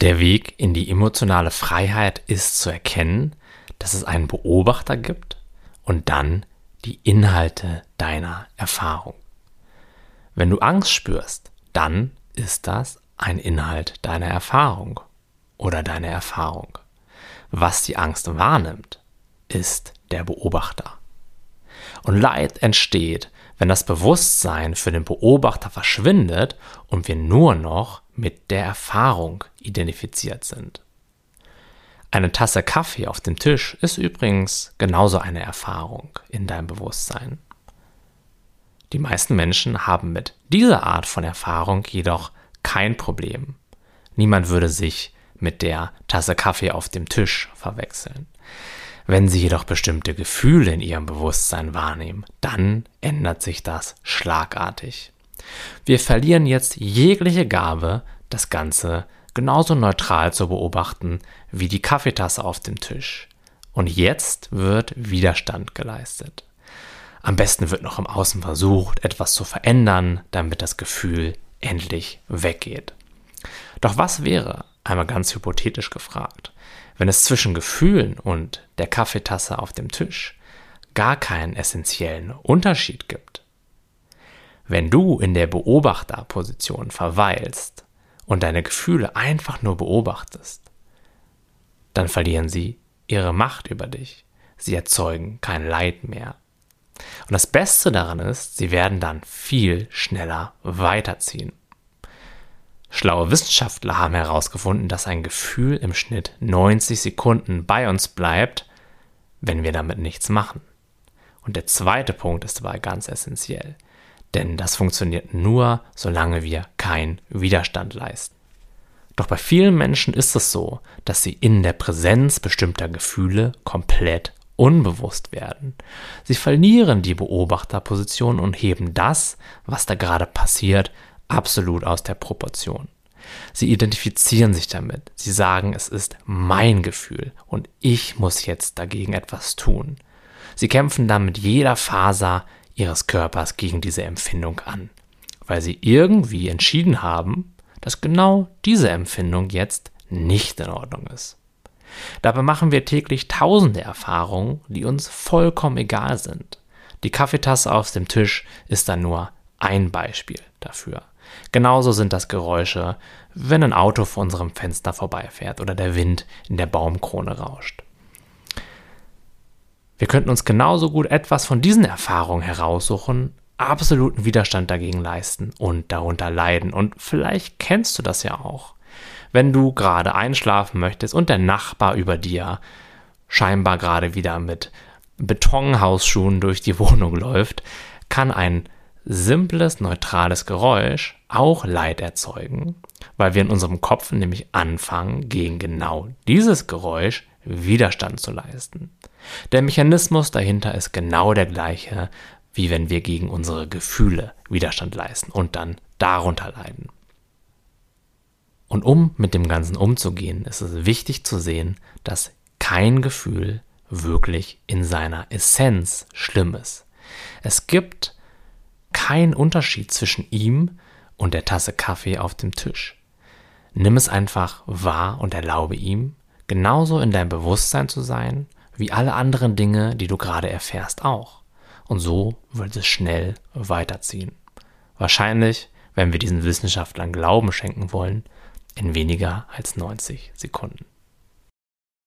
Der Weg in die emotionale Freiheit ist zu erkennen, dass es einen Beobachter gibt und dann die Inhalte deiner Erfahrung. Wenn du Angst spürst, dann ist das ein Inhalt deiner Erfahrung oder deiner Erfahrung. Was die Angst wahrnimmt, ist der Beobachter. Und Leid entsteht, wenn das Bewusstsein für den Beobachter verschwindet und wir nur noch mit der Erfahrung identifiziert sind. Eine Tasse Kaffee auf dem Tisch ist übrigens genauso eine Erfahrung in deinem Bewusstsein. Die meisten Menschen haben mit dieser Art von Erfahrung jedoch kein Problem. Niemand würde sich mit der Tasse Kaffee auf dem Tisch verwechseln. Wenn sie jedoch bestimmte Gefühle in ihrem Bewusstsein wahrnehmen, dann ändert sich das schlagartig. Wir verlieren jetzt jegliche Gabe, das Ganze genauso neutral zu beobachten wie die Kaffeetasse auf dem Tisch. Und jetzt wird Widerstand geleistet. Am besten wird noch im Außen versucht, etwas zu verändern, damit das Gefühl endlich weggeht. Doch was wäre, einmal ganz hypothetisch gefragt, wenn es zwischen Gefühlen und der Kaffeetasse auf dem Tisch gar keinen essentiellen Unterschied gibt? Wenn du in der Beobachterposition verweilst und deine Gefühle einfach nur beobachtest, dann verlieren sie ihre Macht über dich. Sie erzeugen kein Leid mehr. Und das Beste daran ist, sie werden dann viel schneller weiterziehen. Schlaue Wissenschaftler haben herausgefunden, dass ein Gefühl im Schnitt 90 Sekunden bei uns bleibt, wenn wir damit nichts machen. Und der zweite Punkt ist dabei ganz essentiell. Denn das funktioniert nur, solange wir keinen Widerstand leisten. Doch bei vielen Menschen ist es so, dass sie in der Präsenz bestimmter Gefühle komplett unbewusst werden. Sie verlieren die Beobachterposition und heben das, was da gerade passiert, absolut aus der Proportion. Sie identifizieren sich damit. Sie sagen, es ist mein Gefühl und ich muss jetzt dagegen etwas tun. Sie kämpfen dann mit jeder Faser ihres Körpers gegen diese Empfindung an, weil sie irgendwie entschieden haben, dass genau diese Empfindung jetzt nicht in Ordnung ist. Dabei machen wir täglich tausende Erfahrungen, die uns vollkommen egal sind. Die Kaffeetasse auf dem Tisch ist dann nur ein Beispiel dafür. Genauso sind das Geräusche, wenn ein Auto vor unserem Fenster vorbeifährt oder der Wind in der Baumkrone rauscht. Wir könnten uns genauso gut etwas von diesen Erfahrungen heraussuchen, absoluten Widerstand dagegen leisten und darunter leiden. Und vielleicht kennst du das ja auch. Wenn du gerade einschlafen möchtest und der Nachbar über dir scheinbar gerade wieder mit Betonhausschuhen durch die Wohnung läuft, kann ein simples, neutrales Geräusch auch Leid erzeugen, weil wir in unserem Kopf nämlich anfangen, gegen genau dieses Geräusch Widerstand zu leisten. Der Mechanismus dahinter ist genau der gleiche, wie wenn wir gegen unsere Gefühle Widerstand leisten und dann darunter leiden. Und um mit dem Ganzen umzugehen, ist es wichtig zu sehen, dass kein Gefühl wirklich in seiner Essenz schlimm ist. Es gibt keinen Unterschied zwischen ihm und der Tasse Kaffee auf dem Tisch. Nimm es einfach wahr und erlaube ihm, genauso in deinem Bewusstsein zu sein, wie alle anderen Dinge, die du gerade erfährst, auch. Und so wird es schnell weiterziehen. Wahrscheinlich, wenn wir diesen Wissenschaftlern Glauben schenken wollen, in weniger als 90 Sekunden.